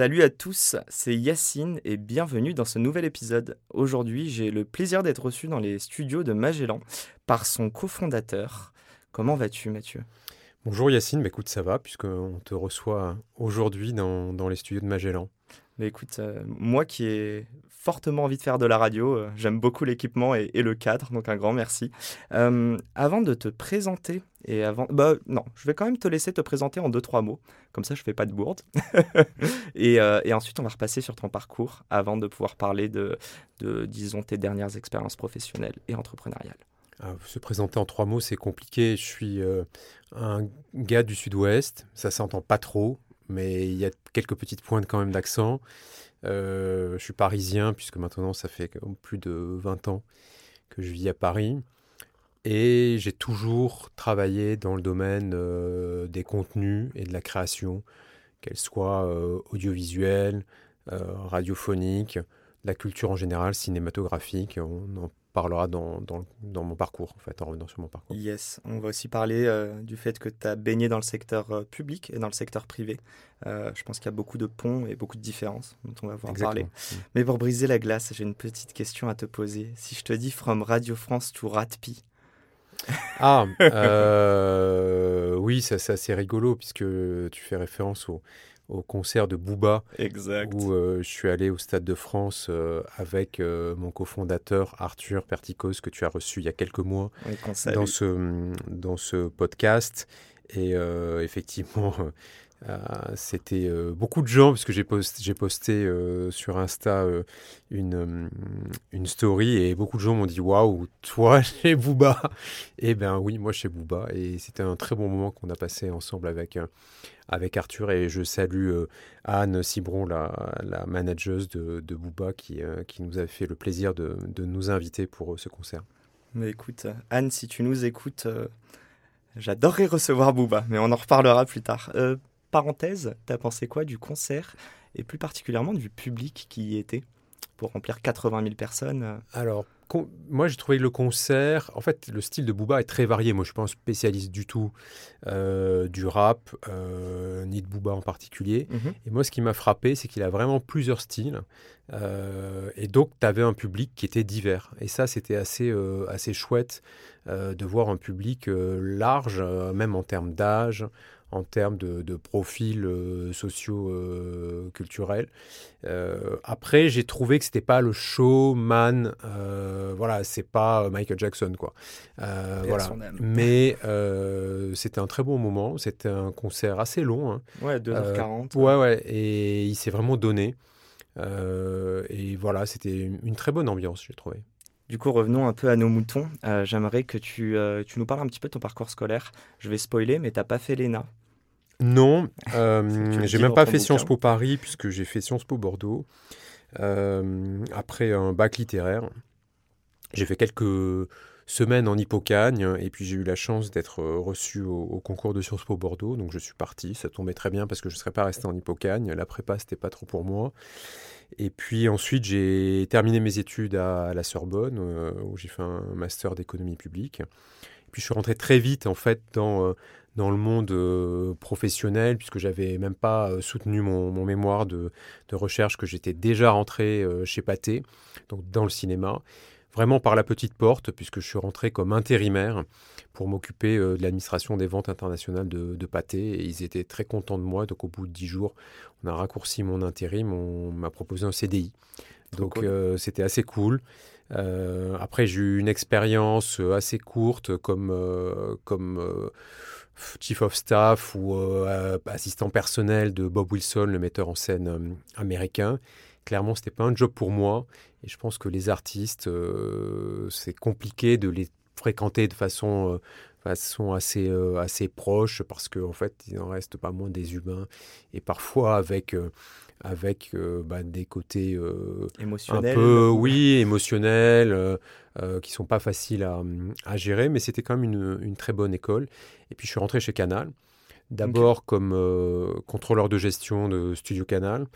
Salut à tous, c'est Yacine et bienvenue dans ce nouvel épisode. Aujourd'hui, j'ai le plaisir d'être reçu dans les studios de Magellan par son cofondateur. Comment vas-tu Mathieu? Bonjour Yacine, bah écoute ça va puisqu'on te reçoit aujourd'hui dans, dans les studios de Magellan. Mais écoute, euh, moi qui ai fortement envie de faire de la radio, euh, j'aime beaucoup l'équipement et, le cadre, donc un grand merci. Euh, avant de te présenter, et avant, bah non, je vais quand même te laisser te présenter en deux, trois mots, comme ça je fais pas de bourde. et, et, ensuite on va repasser sur ton parcours avant de pouvoir parler de, de disons, tes dernières expériences professionnelles et entrepreneuriales. Ah, se présenter en trois mots, c'est compliqué. Je suis un gars du sud-ouest, ça s'entend pas trop, mais il y a quelques petites pointes quand même d'accent. Euh, je suis parisien, puisque maintenant ça fait plus de 20 ans que je vis à Paris. Et j'ai toujours travaillé dans le domaine euh, des contenus et de la création, qu'elle soit euh, audiovisuelle, radiophonique, la culture en général, cinématographique. Parlera dans, dans, dans, mon parcours, en fait, en revenant sur mon parcours. Yes, on va aussi parler euh, du fait que tu as baigné dans le secteur euh, public et dans le secteur privé. Euh, je pense qu'il y a beaucoup de ponts et beaucoup de différences dont on va voir parler. Mais pour briser la glace, j'ai une petite question à te poser. Si je te dis From Radio France to Ratpi. Ah, oui, ça c'est assez rigolo puisque tu fais référence au, au concert de Booba, exact. où euh, je suis allé au Stade de France euh, avec euh, mon cofondateur Arthur Perticos, que tu as reçu il y a quelques mois dans, ce, dans ce podcast. Et effectivement, euh, c'était euh, beaucoup de gens, parce que j'ai posté, euh, sur Insta une, une story et beaucoup de gens m'ont dit Waouh, toi chez Booba Et eh ben oui, moi chez Booba. Et c'était un très bon moment qu'on a passé ensemble avec, avec Arthur. Et je salue Anne Cibron, la, la manageuse de, de Booba, qui, qui nous a fait le plaisir de, de nous inviter pour ce concert. Mais écoute, Anne, si tu nous écoutes, j'adorerais recevoir Booba, mais on en reparlera plus tard parenthèse, tu as pensé quoi du concert et plus particulièrement du public qui y était pour remplir 80 000 personnes euh? Alors, moi j'ai trouvé le concert, en fait le style de Booba est très varié. Moi je ne suis pas un spécialiste du tout euh, du rap, euh, ni de Booba en particulier. Mhm. Et moi ce qui m'a frappé, c'est qu'il a vraiment plusieurs styles. et donc tu avais un public qui était divers. Et ça c'était assez, assez chouette de voir un public large, même en termes d'âge, en termes de, de profils euh, socio-culturels. Euh, après, j'ai trouvé que c'était pas le showman, euh, voilà, c'est pas Michael Jackson, quoi. voilà. Mais c'était un très bon moment, c'était un concert assez long. Hein. Ouais, 2h40. ouais, ouais, et il s'est vraiment donné. et voilà, c'était une, très bonne ambiance, j'ai trouvé. Du coup, revenons un peu à nos moutons. J'aimerais que tu, tu, nous parles un petit peu de ton parcours scolaire. Je vais spoiler, mais tu n'as pas fait l'ENA. Non, euh, j'ai même pas fait Sciences Po Paris puisque j'ai fait Sciences Po Bordeaux. Euh, après un bac littéraire, j'ai fait quelques semaines en Hippocagne et puis j'ai eu la chance d'être reçu au, concours de Sciences Po Bordeaux. Donc je suis parti, ça tombait très bien parce que je ne serais pas resté en Hippocagne. La prépa, c'était pas trop pour moi. Et puis ensuite, j'ai terminé mes études à, la Sorbonne euh, où j'ai fait un master d'économie publique. Et puis je suis rentré très vite en fait dans dans le monde euh, professionnel, puisque j'avais même pas euh, soutenu mon, mémoire de, recherche, que j'étais déjà rentré euh, chez Pathé, donc dans le cinéma, vraiment par la petite porte, puisque je suis rentré comme intérimaire pour m'occuper de l'administration des ventes internationales de, de Pathé, et ils étaient très contents de moi, donc au bout de dix jours, on a raccourci mon intérim, on m'a proposé un CDI. Donc c'était assez cool. après, j'ai eu une expérience assez courte comme, comme chief of staff ou euh, assistant personnel de Bob Wilson, le metteur en scène euh, américain. Clairement, c'était pas un job pour moi. Et je pense que les artistes, euh, c'est compliqué de les fréquenter de façon façon assez, assez proche parce qu'en en fait, il n'en reste pas moins des humains et parfois avec avec bah, des côtés émotionnels. un peu, oui, émotionnels, euh, qui sont pas faciles à, à gérer, mais c'était quand même une, une, très bonne école. Et puis je suis rentré chez Canal, d'abord comme contrôleur de gestion de Studio Canal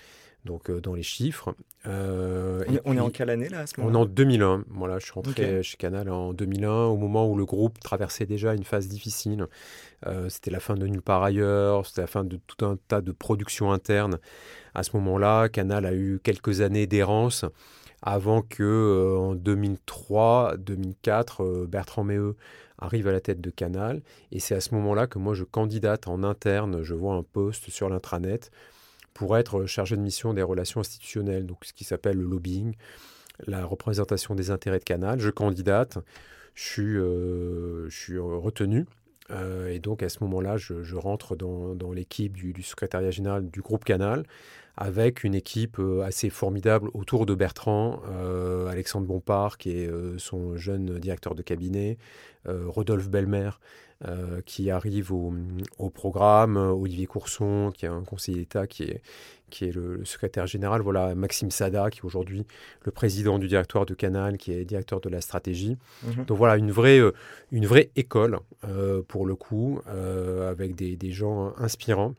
donc dans les chiffres. Euh, on, est en quelle année là à ce moment On est en 2001. Voilà, je suis rentré chez Canal en 2001, au moment où le groupe traversait déjà une phase difficile. c'était la fin de Nulle part ailleurs, c'était la fin de tout un tas de productions internes. À ce moment-là, Canal a eu quelques années d'errance avant que en 2003, 2004, Bertrand Méheux arrive à la tête de Canal. Et c'est à ce moment-là que moi je candidate en interne, je vois un poste sur l'intranet pour être chargé de mission des relations institutionnelles, donc ce qui s'appelle le lobbying, la représentation des intérêts de Canal. Je candidate, je suis, euh, retenu. Euh, et donc à ce moment-là, je, rentre dans, l'équipe du, secrétariat général du groupe Canal, avec une équipe euh, assez formidable autour de Bertrand, Alexandre Bompard, qui est son jeune directeur de cabinet, Rodolphe Belmer, euh, qui arrive au, programme, Olivier Courson, qui est un conseiller d'État, qui est, qui est le, secrétaire général, voilà, Maxime Sada, qui est aujourd'hui le président du directoire de Canal, qui est directeur de la stratégie. Mhm. Donc voilà, une vraie, euh, une vraie école, euh, pour le coup, avec des, des, gens inspirants.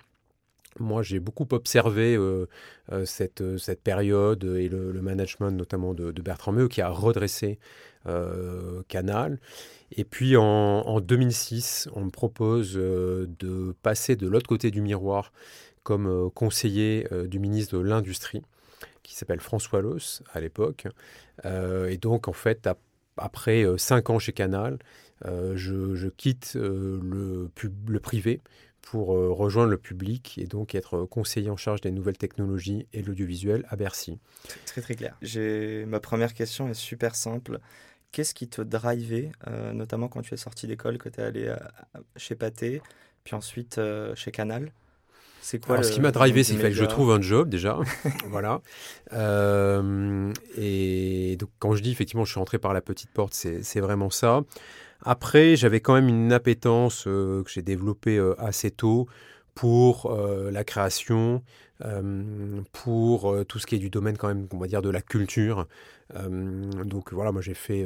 Moi, j'ai beaucoup observé cette, cette période et le, management notamment de, Bertrand Meux, qui a redressé Canal. Et puis en, 2006, on me propose euh, de passer de l'autre côté du miroir comme euh, conseiller euh, du ministre de l'Industrie, qui s'appelle François Loss à l'époque. et donc, en fait, après cinq ans chez Canal, je, quitte le, privé pour rejoindre le public et donc être conseiller en charge des nouvelles technologies et l'audiovisuel à Bercy. Très très clair. Ma première question est super simple. Qu'est-ce qui te drivait, euh, notamment quand tu es sorti d'école, que tu es allé euh, chez Pathé, puis ensuite euh, chez Canal? C'est quoi Ce qui m'a drivé, c'est que je trouve un job déjà. voilà. et donc, quand je dis effectivement, je suis rentré par la petite porte, c'est vraiment ça. Après, j'avais quand même une appétence que j'ai développée assez tôt pour la création, pour tout ce qui est du domaine quand même, on va dire, de la culture. donc voilà, moi j'ai fait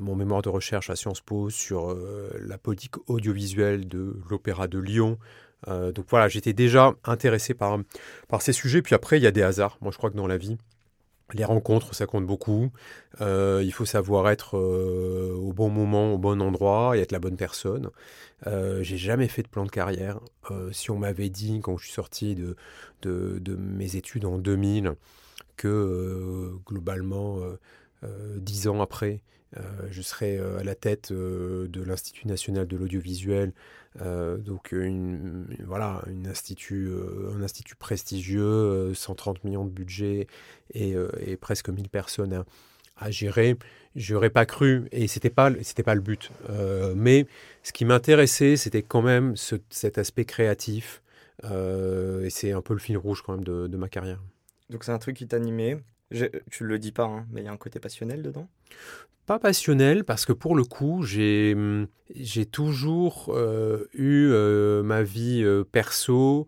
mon mémoire de recherche à Sciences Po sur la politique audiovisuelle de l'Opéra de Lyon. donc voilà, j'étais déjà intéressé par, par ces sujets. Puis après, il y a des hasards. Moi, je crois que dans la vie, les rencontres, ça compte beaucoup. Euh, il faut savoir être euh, au bon moment, au bon endroit et être la bonne personne. Euh, j'ai jamais fait de plan de carrière. Si on m'avait dit quand je suis sorti de, de, de mes études en 2000 que globalement, dix ans après, je serais à la tête de l'Institut national de l'audiovisuel euh, donc voilà, euh, un institut prestigieux, 130 euh, millions de budget et, presque 1000 personnes à, gérer. J'aurais pas cru et c'était pas pas le but. mais ce qui m'intéressait, c'était quand même cet aspect créatif et c'est un peu le fil rouge quand même de, de ma carrière. Donc c'est un truc qui t'animait. Tu le dis pas, hein, mais il y a un côté passionnel dedans? Pas passionnel parce que pour le coup, j'ai hum, toujours euh, eu euh, ma vie euh, perso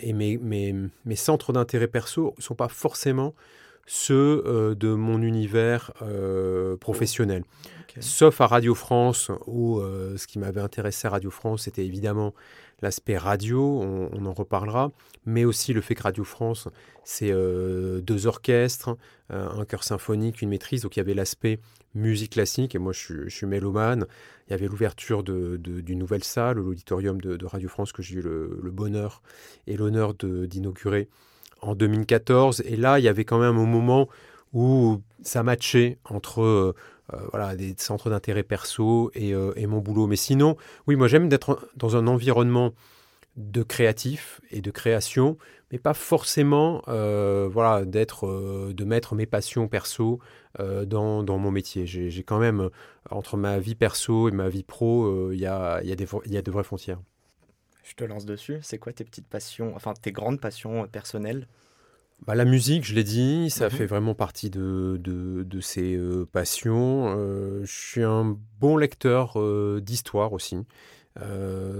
et mes, mes, mes centres d'intérêt perso ne sont pas forcément ceux de mon univers professionnel. Sauf à Radio France, où ce qui m'avait intéressé à Radio France, c'était évidemment l'aspect radio, on, en reparlera, mais aussi le fait que Radio France, c'est euh, deux orchestres, euh, un chœur symphonique, une maîtrise, donc il y avait l'aspect musique classique, et moi je suis, mélomane, il y avait l'ouverture d'une nouvelle salle, l'auditorium de, Radio France, que j'ai eu le, bonheur et l'honneur d'inaugurer en 2014, et là il y avait quand même un moment où ça matchait entre euh, voilà, des centres d'intérêt perso euh, et, mon boulot. Mais sinon, oui, moi j'aime d'être dans un environnement de créatif et de création, mais pas forcément euh, voilà, d'être, de mettre mes passions perso dans, dans, mon métier. J'ai, quand même, entre ma vie perso et ma vie pro, il y, a, y, a y a de vraies frontières. Je te lance dessus. C'est quoi tes petites passions, enfin tes grandes passions personnelles? Bah, la musique, je l'ai dit, ça mmh fait vraiment partie de, de, de ses passions. je suis un bon lecteur d'histoire aussi.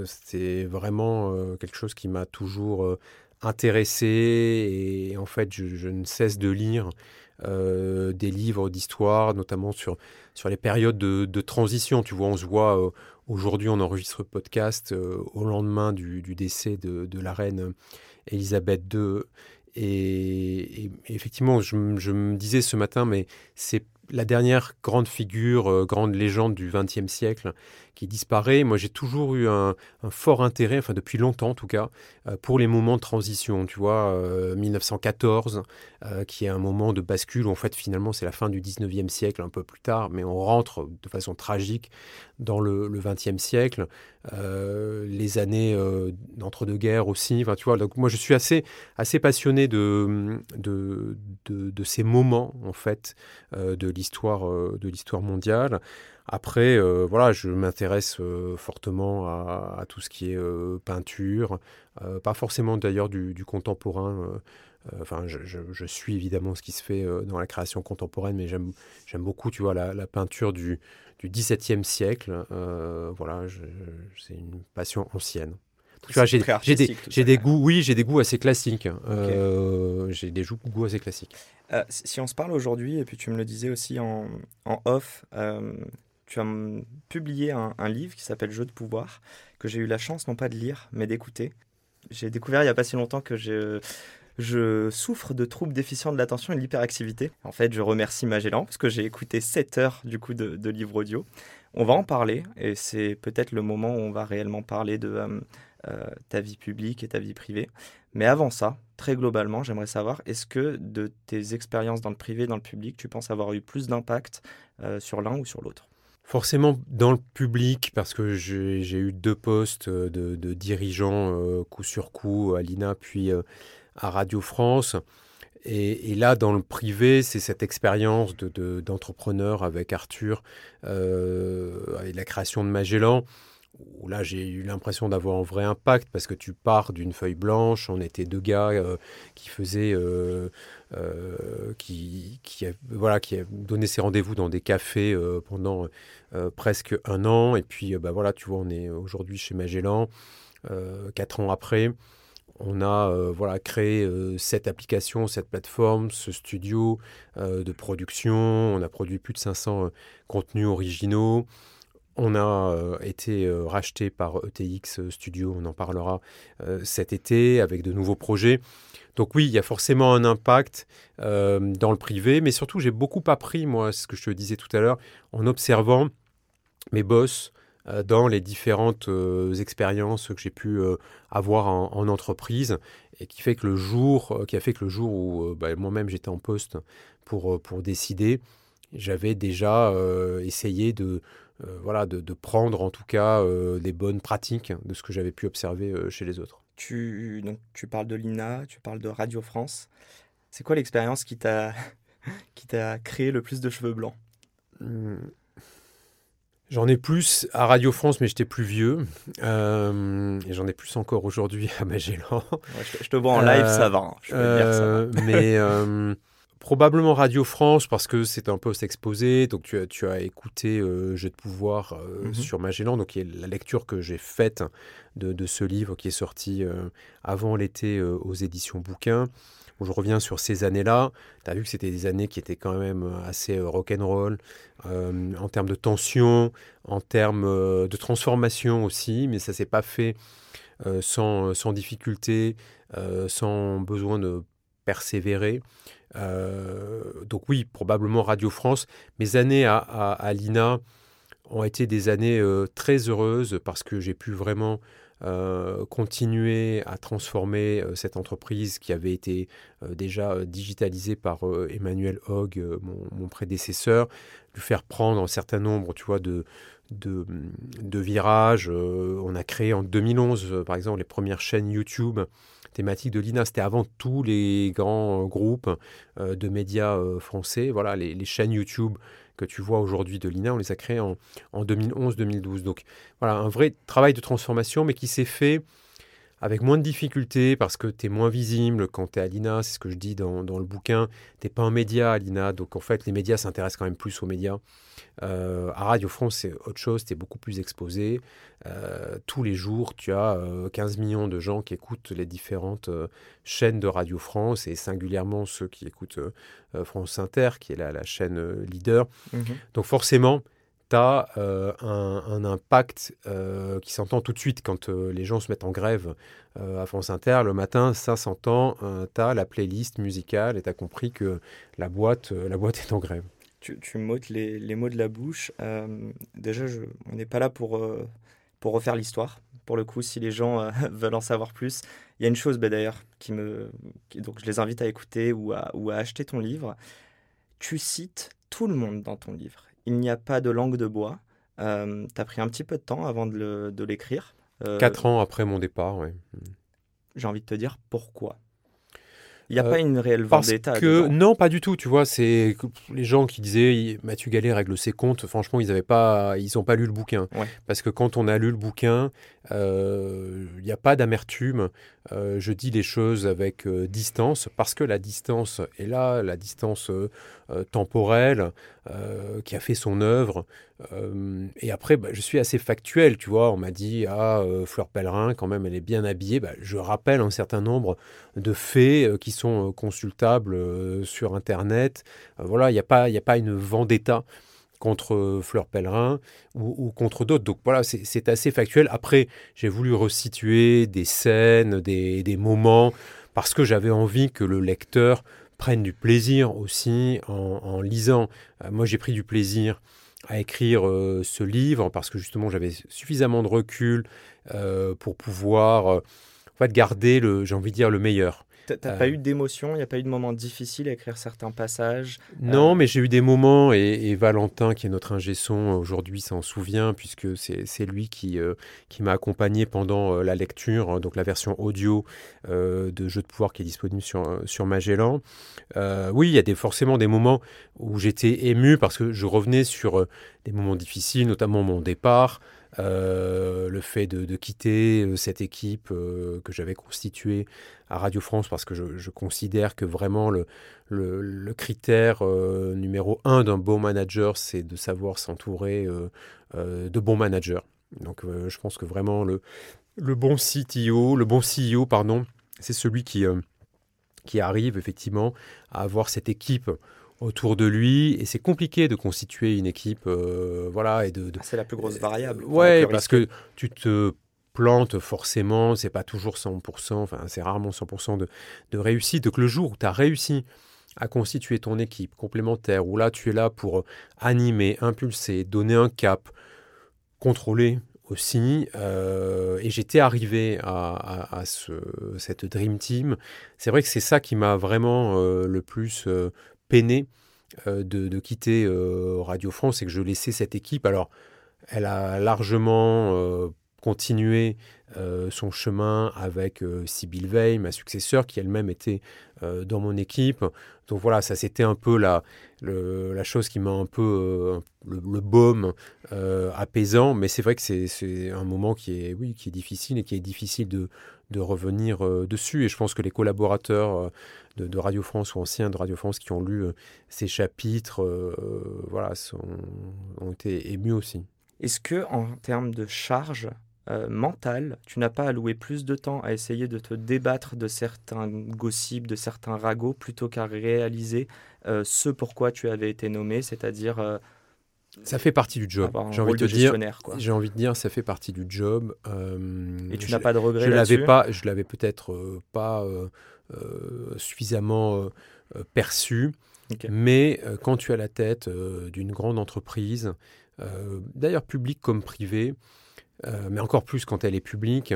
c'est vraiment quelque chose qui m'a toujours intéressé et en fait, je, ne cesse de lire des livres d'histoire, notamment sur, sur les périodes de, transition. Tu vois, on se voit aujourd'hui, on enregistre le podcast au lendemain du, décès de, de, la reine Elisabeth II. Et, effectivement, je, me disais ce matin, mais c'est la dernière grande figure, grande légende du XXe siècle qui disparaît. Moi, j'ai toujours eu un, fort intérêt, enfin depuis longtemps en tout cas, euh, pour les moments de transition. Tu vois, 1914, euh, euh, qui est un moment de bascule. Où, en fait, finalement, c'est la fin du 19e siècle, un peu plus tard, mais on rentre de façon tragique dans le, 20e siècle. les années d'entre-deux-guerres aussi. Enfin, tu vois, donc moi, je suis assez, assez passionné de, de, de, de ces moments, en fait, de l'histoire de l'histoire mondiale. Après, euh, voilà, je m'intéresse euh, fortement à, tout ce qui est euh, peinture, pas forcément d'ailleurs du, contemporain. Enfin, je, suis évidemment ce qui se fait dans la création contemporaine, mais j'aime beaucoup, tu vois, la, peinture du, du XVIIe siècle. voilà, c'est une passion ancienne. Tu vois, j'ai des, des, goûts, oui, j'ai des goûts assez classiques. j'ai des goûts assez classiques. si on se parle aujourd'hui, et puis tu me le disais aussi en, en off, tu as publié un, livre qui s'appelle Jeu de pouvoir, que j'ai eu la chance non pas de lire, mais d'écouter. J'ai découvert il n'y a pas si longtemps que je, je souffre de troubles déficients de l'attention et de l'hyperactivité. En fait, je remercie Magellan parce que j'ai écouté 7 heures du coup de, de livre audio. On va en parler et c'est peut-être le moment où on va réellement parler de euh, euh, ta vie publique et ta vie privée. Mais avant ça, très globalement, j'aimerais savoir, est-ce que de tes expériences dans le privé, dans le public, tu penses avoir eu plus d'impact euh, sur l'un ou sur l'autre? Forcément dans le public, parce que j'ai eu deux postes de, de dirigeants euh, coup sur coup à l'INA, puis euh, à Radio France. Et, là, dans le privé, c'est cette expérience d'entrepreneur de, avec Arthur, euh, et la création de Magellan, là, j'ai eu l'impression d'avoir un vrai impact, parce que tu pars d'une feuille blanche, on était deux gars euh, qui faisaient euh, qui, qui, voilà, qui donné ses rendez-vous dans des cafés euh, pendant euh, presque un an. Et puis, bah, voilà, tu vois, on est aujourd'hui chez Magellan, quatre ans après on a voilà, créé cette application, cette plateforme, ce studio de production. On a produit plus de 500 contenus originaux. On a été racheté par ETX Studio, on en parlera cet été avec de nouveaux projets. Donc oui, il y a forcément un impact euh, dans le privé, mais surtout j'ai beaucoup appris, moi, ce que je te disais tout à l'heure, en observant mes boss euh, dans les différentes euh, expériences que j'ai pu avoir en, entreprise, et qui fait que le jour, qui a fait que le jour où bah, moi-même j'étais en poste pour, pour décider, j'avais déjà essayé de, voilà, de, de, prendre en tout cas les bonnes pratiques de ce que j'avais pu observer chez les autres. Tu, donc, tu parles de l'INA, tu parles de Radio France. C'est quoi l'expérience qui t'a qui t'a créé le plus de cheveux blancs? Hmm. J'en ai plus à Radio France, mais j'étais plus vieux. Euh, et j'en ai plus encore aujourd'hui à Magellan. je, te vois en live, ça va. Hein, je peux dire, ça euh, Mais euh, Probablement Radio France parce que c'est un poste exposé. Donc tu as, tu as écouté euh, Jeu de pouvoir euh, mhm. sur Magellan, donc qui est la lecture que j'ai faite de, ce livre qui est sorti euh, avant l'été aux éditions Bouquins. je reviens sur ces années-là. Tu as vu que c'était des années qui étaient quand même assez rock'n'roll en termes de tension, en termes de transformation aussi, mais ça s'est pas fait sans, sans difficulté, sans besoin de persévérer. Euh, donc oui, probablement Radio France. Mes années à, l'INA ont été des années euh, très heureuses parce que j'ai pu vraiment euh, continuer à transformer cette entreprise qui avait été déjà digitalisée par Emmanuel Hogg, mon, prédécesseur, lui faire prendre un certain nombre, tu vois, de, virages. on a créé en 2011, par exemple, les premières chaînes YouTube thématique de l'INA. C'était avant tous les grands euh, groupes euh, de médias euh, français. Voilà, les, chaînes YouTube que tu vois aujourd'hui de l'INA, on les a créées en, 2011-2012. Donc voilà, un vrai travail de transformation, mais qui s'est fait avec moins de difficultés parce que tu es moins visible quand tu es à l'INA, c'est ce que je dis dans, dans le bouquin. Tu pas un média à l'INA, donc en fait les médias s'intéressent quand même plus aux médias. Euh, à Radio France, c'est autre chose, tu es beaucoup plus exposé. Euh, tous les jours, tu as 15 euh, millions de gens qui écoutent les différentes chaînes de Radio France et singulièrement ceux qui écoutent France Inter, qui est la, la chaîne leader. Mhm. Donc forcément, tu as un, impact qui s'entend tout de suite quand les gens se mettent en grève à France Inter. Le matin, ça s'entend, tu as la playlist musicale et tu as compris que la boîte, la boîte est en grève tu, tu m'ôtes les, mots de la bouche. Euh, déjà, on n'est pas là pour, euh, pour refaire l'histoire. Pour le coup, si les gens euh, veulent en savoir plus, il y a une chose bah, d'ailleurs qui me. donc, je les invite à écouter ou à acheter ton livre. Tu cites tout le monde dans ton livre. Il n'y a pas de langue de bois. tu as pris un petit peu de temps avant de l'écrire. Quatre ans après mon départ, oui. J'ai envie de te dire pourquoi. Il n'y a pas une réelle vendetta. Parce que non, pas du tout. Tu vois, c'est les gens qui disaient Mathieu Gallet règle ses comptes. Franchement, ils n'avaient pas, ils ont pas lu le bouquin. Parce que quand on a lu le bouquin, euh, il n'y a pas d'amertume. Euh, je dis les choses avec euh, distance parce que la distance est là, la distance temporelle qui a fait son œuvre. et après, bah, je suis assez factuel, tu vois. On m'a dit ah Fleur Pellerin, quand même, elle est bien habillée. Bah, je rappelle un certain nombre de faits qui sont consultables sur Internet. voilà, il n'y a pas, il a pas une vendetta contre Fleur Pellerin ou, contre d'autres. Donc voilà, c'est assez factuel. Après, j'ai voulu resituer des scènes, des, moments, parce que j'avais envie que le lecteur prenne du plaisir aussi en, lisant. Euh, moi, j'ai pris du plaisir à écrire euh, ce livre parce que justement, j'avais suffisamment de recul euh, pour pouvoir en fait, garder, j'ai envie de dire, le meilleur. T'as pas euh. eu d'émotion Il n'y a pas eu de moments difficiles à écrire certains passages Non, euh. mais j'ai eu des moments, et, Valentin, qui est notre ingé son aujourd'hui, s'en souvient, puisque c'est lui qui, euh, qui m'a accompagné pendant la lecture, hein, donc la version audio de Jeu de pouvoir qui est disponible sur, sur Magellan. oui, il y a des, forcément des moments où j'étais ému parce que je revenais sur des moments difficiles, notamment mon départ. Euh, le fait de, quitter euh, cette équipe euh, que j'avais constituée à Radio France parce que je, considère que vraiment le, critère numéro un d'un bon manager, c'est de savoir s'entourer de bons managers. Donc je pense que vraiment le, le bon CTO, le bon CEO, pardon, c'est celui qui, qui arrive effectivement à avoir cette équipe autour de lui et c'est compliqué de constituer une équipe euh, voilà et de, ah, c'est la plus grosse variable ouais parce que tu te plantes forcément c'est pas toujours 100% enfin c'est rarement 100% de, de réussite. Donc le jour où tu as réussi à constituer ton équipe complémentaire où là tu es là pour animer impulser donner un cap contrôler aussi euh, et j'étais arrivé à, ce, cette Dream Team c'est vrai que c'est ça qui m'a vraiment euh, le plus peiné euh, de, quitter euh, Radio France et que je laissais cette équipe. Alors, elle a largement euh, continué son chemin avec Sybille Veil, ma successeur, qui elle-même était dans mon équipe. Donc voilà, ça c'était un peu la, la chose qui m'a un peu le, baume apaisant, mais c'est vrai que c'est un moment qui est, oui, qui est difficile et qui est difficile de, de revenir dessus. Et je pense que les collaborateurs de, Radio France ou anciens de Radio France qui ont lu euh, ces chapitres euh, voilà, ont été émus aussi. Est-ce que en termes de charge euh, mentale, tu n'as pas alloué plus de temps à essayer de te débattre de certains gossips, de certains ragots, plutôt qu'à réaliser ce pourquoi tu avais été nommé, c'est-à-dire ça fait partie du job. J'ai envie de, dire. J'ai envie de dire, ça fait partie du job. Et tu n'as pas de regret Je l'avais pas. Je l'avais peut-être pas euh, suffisamment euh, euh, perçu. Mais quand tu as la tête d'une grande entreprise, d'ailleurs publique comme privée, mais encore plus quand elle est publique,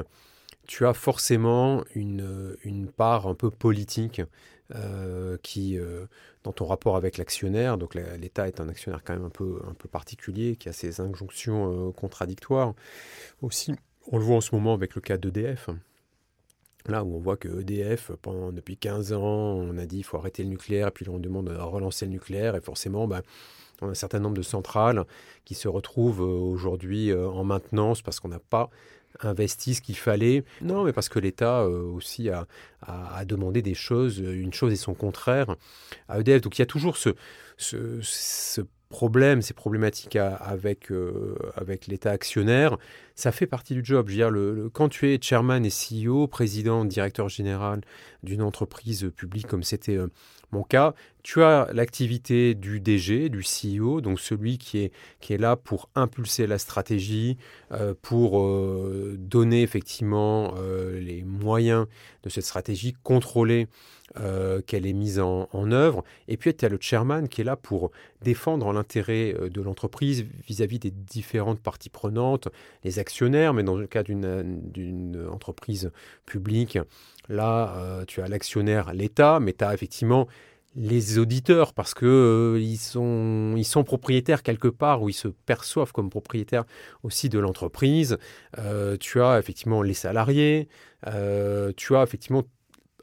tu as forcément une, une part un peu politique qui, dans ton rapport avec l'actionnaire, donc l'État est un actionnaire quand même un peu, un peu particulier, qui a ses injonctions contradictoires. Aussi, on le voit en ce moment avec le cas d'EDF. Là où on voit que EDF, pendant, depuis 15 ans, on a dit qu'il faut arrêter le nucléaire, puis on demande de relancer le nucléaire, et forcément, bah, on a un certain nombre de centrales qui se retrouvent euh, aujourd'hui euh, en maintenance parce qu'on n'a pas investi ce qu'il fallait. Non, mais parce que l'État aussi a, a, demandé des choses, une chose et son contraire à EDF. Donc il y a toujours ce, ce, problèmes, ces problématiques avec, euh, avec l'État actionnaire, ça fait partie du job. Je veux dire, le, quand tu es chairman et CEO, président, directeur général d'une entreprise publique comme c'était euh, mon cas, tu as l'activité du DG, du CEO, donc celui qui est, là pour impulser la stratégie, euh, pour donner effectivement les moyens de cette stratégie, contrôler euh, qu'elle est mise en, œuvre. Et puis, tu as le chairman qui est là pour défendre l'intérêt euh, de l'entreprise vis-à-vis des différentes parties prenantes, les actionnaires, mais dans le cas d'une entreprise publique, là, euh, tu as l'actionnaire, l'État, mais tu as effectivement les auditeurs parce que ils, sont, ils sont propriétaires quelque part ou ils se perçoivent comme propriétaires aussi de l'entreprise. tu as effectivement les salariés, tu as effectivement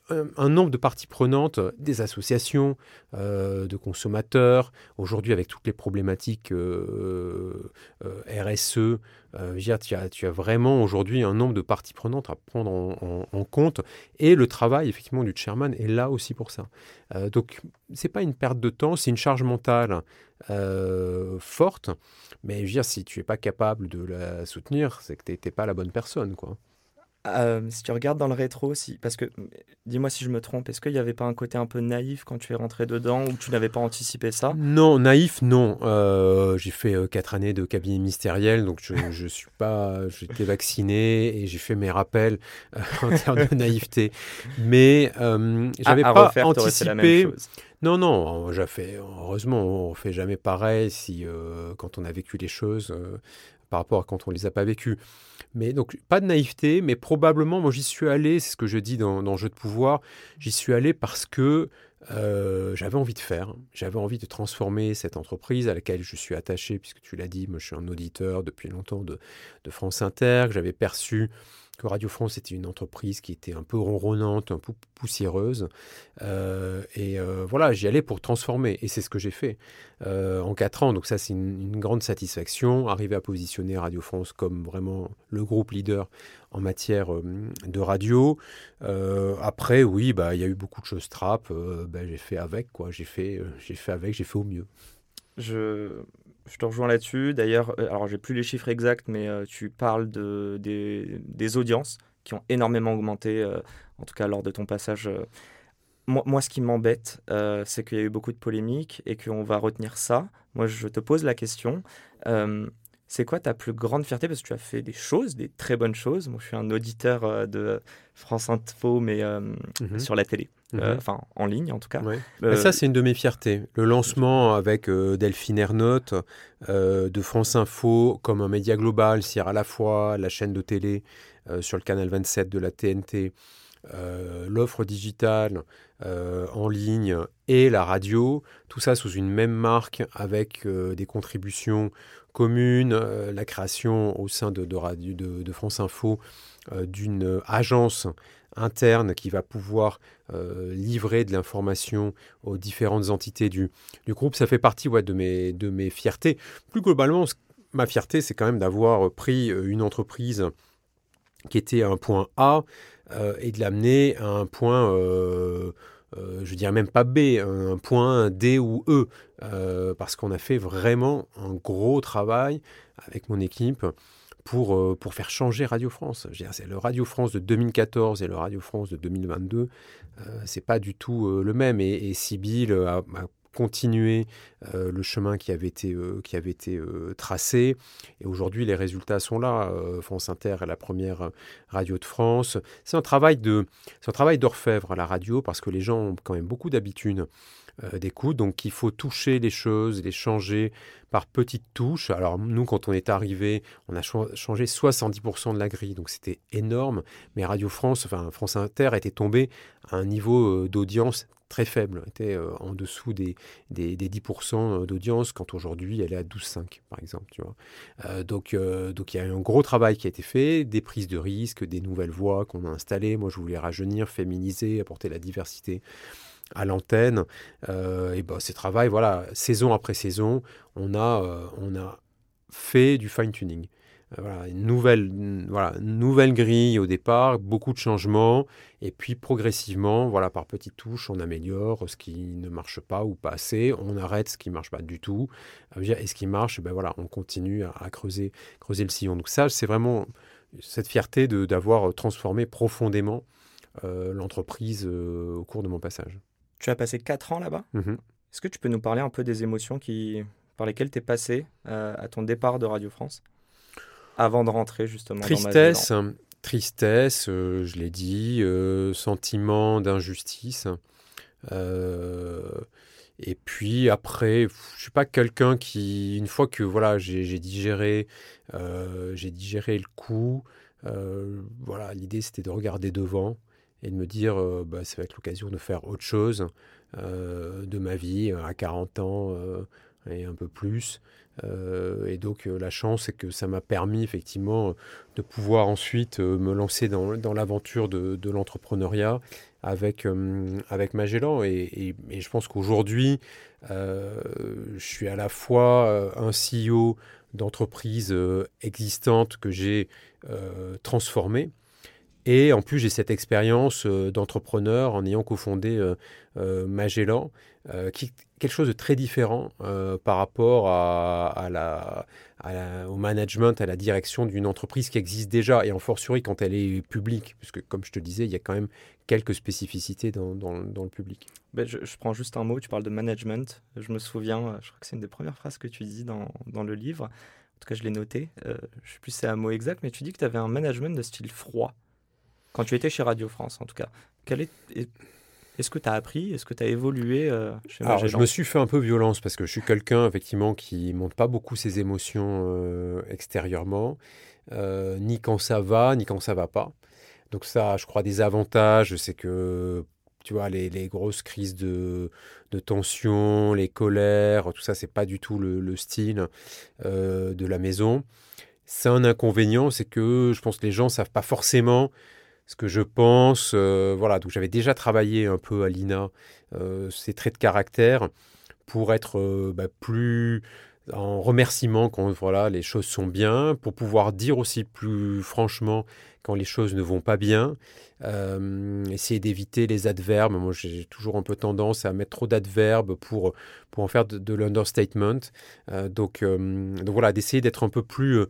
un nombre de parties prenantes, des associations euh, de consommateurs, aujourd'hui avec toutes les problématiques euh, euh, RSE, tu as, vraiment aujourd'hui un nombre de parties prenantes à prendre en, compte, et le travail effectivement du chairman est là aussi pour ça. donc c'est pas une perte de temps, c'est une charge mentale forte, mais si tu es pas capable de la soutenir, c'est que tu n'es pas la bonne personne. quoi. Euh, si tu regardes dans le rétro parce que dis-moi si je me trompe, est-ce qu'il n'y avait pas un côté un peu naïf quand tu es rentré dedans ou tu n'avais pas anticipé ça? Non, naïf, non. Euh, j'ai fait euh, quatre années de cabinet ministériel, donc je, je suis pas, j'étais vacciné et j'ai fait mes rappels en termes de naïveté, mais j'avais pas anticipé. Non, non, j'ai fait. Heureusement, on fait jamais pareil si quand on a vécu les choses par rapport à quand on les a pas vécues. Mais donc, pas de naïveté, mais probablement, moi j'y suis allé, c'est ce que je dis dans, dans Jeu de pouvoir, j'y suis allé parce que euh, j'avais envie de faire, j'avais envie de transformer cette entreprise à laquelle je suis attaché, puisque tu l'as dit, moi je suis un auditeur depuis longtemps de, de France Inter, que j'avais perçu que Radio France était une entreprise qui était un peu ronronnante, un peu poussiéreuse. Euh, et euh, voilà, j'y allais pour transformer. Et c'est ce que j'ai fait euh, en quatre ans. Donc ça, c'est une, grande satisfaction. Arriver à positionner Radio France comme vraiment le groupe leader en matière de radio. après, oui, bah, il y a eu beaucoup de choses trap. Bah, j'ai fait avec, quoi. J'ai fait, j'ai fait avec, j'ai fait au mieux. Je te rejoins là-dessus. D'ailleurs, euh, alors j'ai plus les chiffres exacts, mais euh, tu parles de, des, audiences qui ont énormément augmenté, euh, en tout cas lors de ton passage. Moi, moi, ce qui m'embête, c'est qu'il y a eu beaucoup de polémiques et qu'on va retenir ça. Moi, je te pose la question. c'est quoi ta plus grande fierté? Parce que tu as fait des choses, des très bonnes choses. Moi, je suis un auditeur de France Info, mais mhm. sur la télé. Euh, mhm. enfin en ligne en tout cas. Euh, ça, c'est une de mes fiertés. Le lancement avec euh, Delphine Ernotte de France Info comme un média global, c'est-à-dire à la fois la chaîne de télé sur le canal 27 de la TNT, l'offre digitale en ligne et la radio, tout ça sous une même marque avec des contributions communes, la création au sein de, de, de France Info d'une agence interne qui va pouvoir euh, livrer de l'information aux différentes entités du, groupe. Ça fait partie de, mes, de fiertés. Plus globalement, ma fierté, c'est quand même d'avoir pris euh, une entreprise qui était un point A euh, et de l'amener à un point, je dirais même pas B, un point D ou E, parce qu'on a fait vraiment un gros travail avec mon équipe pour, euh, pour faire changer Radio France. C'est le Radio France de 2014 et le Radio France de 2022, euh, c'est pas du tout euh, le même. Et, et Sibyl a, continué le chemin qui avait été, tracé. Et aujourd'hui, les résultats sont là. France Inter est la première radio de France. C'est un travail un travail d'orfèvre à la radio parce que les gens ont quand même beaucoup d'habitude euh, d'écoute. Donc il faut toucher les choses, les changer par petites touches. Alors nous, quand on est arrivé, on a changé 70% de la grille, donc c'était énorme. Mais Radio France, enfin France Inter était tombé à un niveau euh, d'audience très faible, était euh, en dessous des, des, 10% d'audience, quand aujourd'hui elle est à 12,5 par exemple. Tu vois. donc donc il y a un gros travail qui a été fait, des prises de risques, des nouvelles voies qu'on a installées. Moi je voulais rajeunir, féminiser, apporter la diversité à l'antenne. Euh, et ben, ces travail, voilà, saison après saison, on a, euh, on a fait du fine-tuning. voilà, une nouvelle, voilà, nouvelle grille au départ, beaucoup de changements, et puis progressivement, voilà, par petites touches, on améliore ce qui ne marche pas ou pas assez, on arrête ce qui ne marche pas du tout, et ce qui marche, ben voilà, on continue à, creuser, creuser le sillon. Donc ça, c'est vraiment cette fierté d'avoir transformé profondément l'entreprise au cours de mon passage. Tu as passé 4 ans là-bas mmh Est-ce que tu peux nous parler un peu des émotions qui, par lesquelles tu es passé à ton départ de Radio France avant de rentrer justement Tristesse, dans ma tristesse, euh, je l'ai dit, euh, sentiment d'injustice. Euh, et puis après, je suis pas quelqu'un qui, une fois que voilà, j'ai digéré, j'ai digéré le coup. voilà, l'idée c'était de regarder devant et de me dire, bah, ça va être l'occasion de faire autre chose de ma vie à 40 ans et un peu plus. Euh, et donc euh, la chance, c'est que ça m'a permis effectivement de pouvoir ensuite euh, me lancer dans, dans l'aventure de, l'entrepreneuriat avec, avec Magellan. Et, et, je pense qu'aujourd'hui, je suis à la fois un CEO d'entreprise existante que j'ai transformée. Et en plus, j'ai cette expérience d'entrepreneur en ayant cofondé Magellan, qui quelque chose de très différent euh, par rapport au management, à la direction d'une entreprise qui existe déjà, et en fortiori quand elle est publique, puisque comme je te disais, il y a quand même quelques spécificités dans, le public. Ben, je, prends juste un mot, tu parles de management. Je me souviens, je crois que c'est une des premières phrases que tu dis dans, le livre. En tout cas, je l'ai noté. Euh, je ne sais plus si c'est un mot exact, mais tu dis que tu avais un management de style froid. Quand tu étais chez Radio France, en tout cas. Quel est, est-ce que tu as appris Est-ce que tu as évolué euh, Alors, je me suis fait un peu violence parce que je suis quelqu'un, effectivement, qui montre pas beaucoup ses émotions euh, extérieurement, euh, ni quand ça va, ni quand ça va pas. Donc ça, je crois, des avantages, c'est que, tu vois, les, grosses crises de, tension, les colères, tout ça, c'est pas du tout le, le style de la maison. C'est un inconvénient, c'est que je pense que les gens savent pas forcément ce que je pense. Euh, voilà, donc j'avais déjà travaillé un peu à l'INA euh, ces traits de caractère pour être euh, bah, plus en remerciement quand voilà, les choses sont bien, pour pouvoir dire aussi plus franchement quand les choses ne vont pas bien, essayer d'éviter les adverbes. Moi, j'ai toujours un peu tendance à mettre trop d'adverbes pour, pour en faire de, de l'understatement. donc, donc voilà, d'essayer d'être un peu plus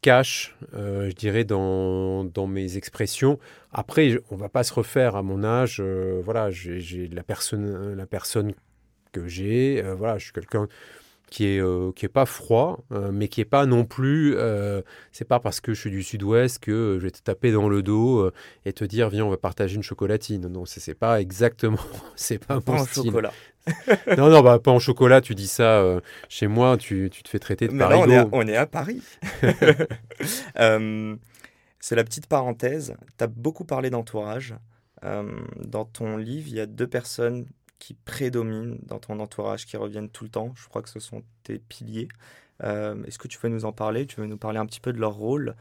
cache, euh, je dirais, dans, dans, mes expressions. Après, on va pas se refaire à mon âge. Euh, voilà, j'ai la personne, la personne que j'ai. Euh, voilà, je suis quelqu'un qui est qui est pas froid, mais qui est pas non plus. c'est pas parce que je suis du Sud-Ouest que je vais te taper dans le dos et te dire viens on va partager une chocolatine. Non, c'est pas exactement. C'est pas mon style. chocolat. non, non, bah, pas en chocolat, tu dis ça euh, chez moi, tu, tu, te fais traiter de Mais là, on, est à, on est à Paris. Euh, c'est la petite parenthèse. Tu as beaucoup parlé d'entourage. Euh, dans ton livre, il y a deux personnes qui prédominent dans ton entourage, qui reviennent tout le temps. Je crois que ce sont tes piliers. Est-ce que tu veux nous en parler? Tu veux nous parler un petit peu de leur rôle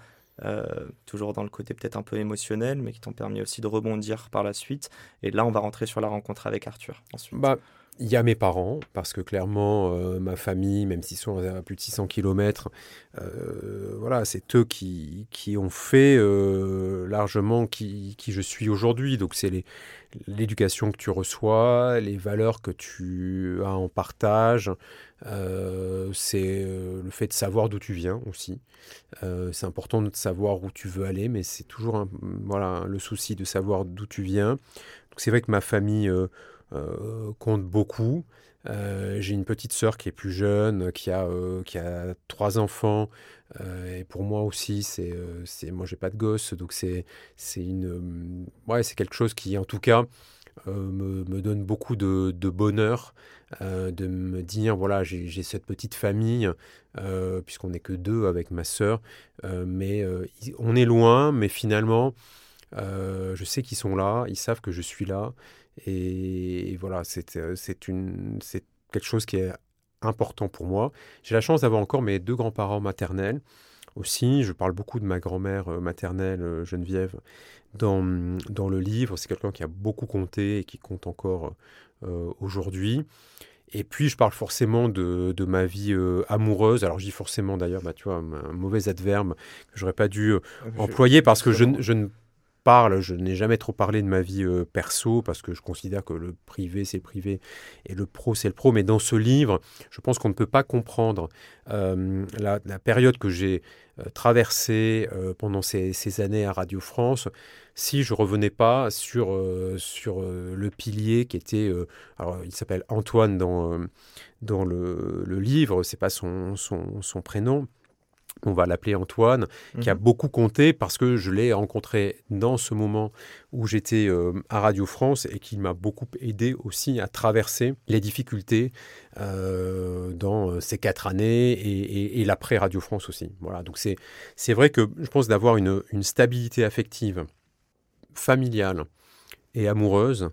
toujours dans le côté peut-être un peu émotionnel, mais qui t'ont permis aussi de rebondir par la suite. Et là, on va rentrer sur la rencontre avec Arthur ensuite. Bah, il y a mes parents, parce que clairement, euh, ma famille, même s'ils sont à plus de 600 km, euh, voilà, c'est eux qui, qui, ont fait euh, largement qui, qui, je suis aujourd'hui. Donc, c'est l'éducation que tu reçois, les valeurs que tu as en partage, c'est le fait de savoir d'où tu viens aussi. c'est important de savoir où tu veux aller, mais c'est toujours voilà, le souci de savoir d'où tu viens. Donc, c'est vrai que ma famille euh, compte beaucoup. Euh, j'ai une petite sœur qui est plus jeune, qui a, euh, qui a trois enfants. et pour moi aussi, c'est, c'est, moi j'ai pas de gosse, donc c'est, c'est une, ouais, c'est quelque chose qui, en tout cas, me, me, donne beaucoup de, de bonheur de me dire voilà j'ai, cette petite famille puisqu'on n'est que deux avec ma sœur, mais on est loin, mais finalement je sais qu'ils sont là, ils savent que je suis là et, voilà, euh, c'est quelque chose qui est important pour moi. J'ai la chance d'avoir encore mes deux grands-parents maternels aussi. Je parle beaucoup de ma grand-mère euh, maternelle, euh, Geneviève, dans, dans le livre. C'est quelqu'un qui a beaucoup compté et qui compte encore aujourd'hui. Et puis, je parle forcément de, de ma vie euh, amoureuse. Alors, je dis forcément d'ailleurs, bah, tu vois, un, mauvais adverbe que j'aurais pas dû euh, employer parce que je, je, ne je n'ai jamais trop parlé de ma vie euh, perso parce que je considère que le privé c'est le privé et le pro c'est le pro. Mais dans ce livre, je pense qu'on ne peut pas comprendre euh, la, période que j'ai euh, traversée pendant ces, années à Radio France si je revenais pas sur, sur le pilier qui était, alors il s'appelle Antoine dans, dans le, le livre, c'est pas son, son prénom on va l'appeler Antoine, qui a mhm. beaucoup compté parce que je l'ai rencontré dans ce moment où j'étais euh, à Radio France et qui m'a beaucoup aidé aussi à traverser les difficultés euh, dans euh, ces quatre années et, l'après Radio France aussi. Voilà, donc c'est, c'est vrai que je pense d'avoir une, stabilité affective, familiale et amoureuse,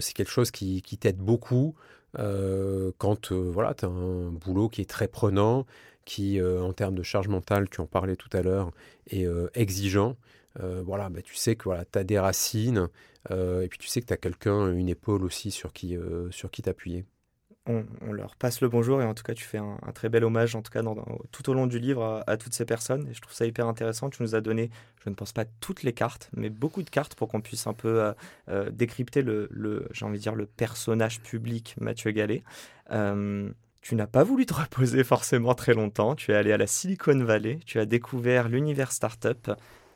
c'est quelque chose qui, qui t'aide beaucoup quand voilà, tu as un boulot qui est très prenant, qui, euh, en termes de charge mentale, tu en parlais tout à l'heure, est euh, exigeant. Euh, voilà, bah, tu sais que voilà, tu as des racines, et puis tu sais que tu as quelqu'un, une épaule aussi sur qui, sur qui t'appuyer. On, leur passe le bonjour et en tout cas tu fais un, très bel hommage en tout cas tout au long du livre à, toutes ces personnes je trouve ça hyper intéressant. Tu nous as donné, je ne pense pas toutes les cartes, mais beaucoup de cartes pour qu'on puisse un peu décrypter le j'ai envie de dire le personnage public Mathieu Gallet tu n'as pas voulu te reposer forcément très longtemps. Tu es allé à la Silicon Valley, tu as découvert l'univers startup,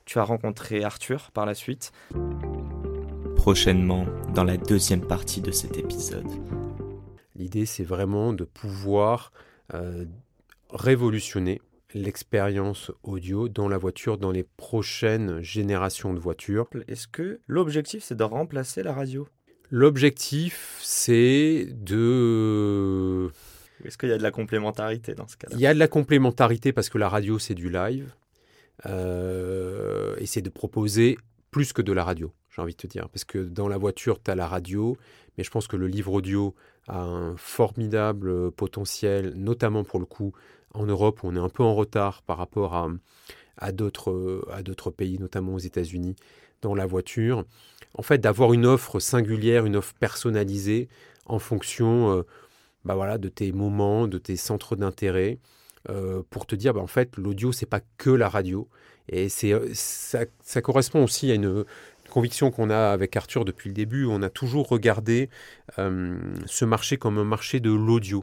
tu as rencontré Arthur par la suite. Prochainement, dans la deuxième partie de cet épisode. L'idée, c'est vraiment de pouvoir euh, révolutionner l'expérience audio dans la voiture dans les prochaines générations de voitures. Est-ce que l'objectif, c'est de remplacer la radio? L'objectif, c'est de est-ce qu'il y a de la complémentarité dans ce cas-là? Il y a de la complémentarité parce que la radio, c'est du live. Euh, et c'est de proposer plus que de la radio, j'ai envie de te dire. Parce que dans la voiture, tu as la radio, mais je pense que le livre audio a un formidable potentiel, notamment pour le coup en Europe, où on est un peu en retard par rapport à, à d'autres pays, notamment aux États-Unis, dans la voiture. En fait, d'avoir une offre singulière, une offre personnalisée en fonction... Euh, bah voilà, de tes moments, de tes centres d'intérêt, euh, pour te dire, bah en fait, l'audio, c'est pas que la radio. Et c'est, euh, ça, correspond aussi à une, conviction qu'on a avec Arthur depuis le début. On a toujours regardé euh, ce marché comme un marché de l'audio.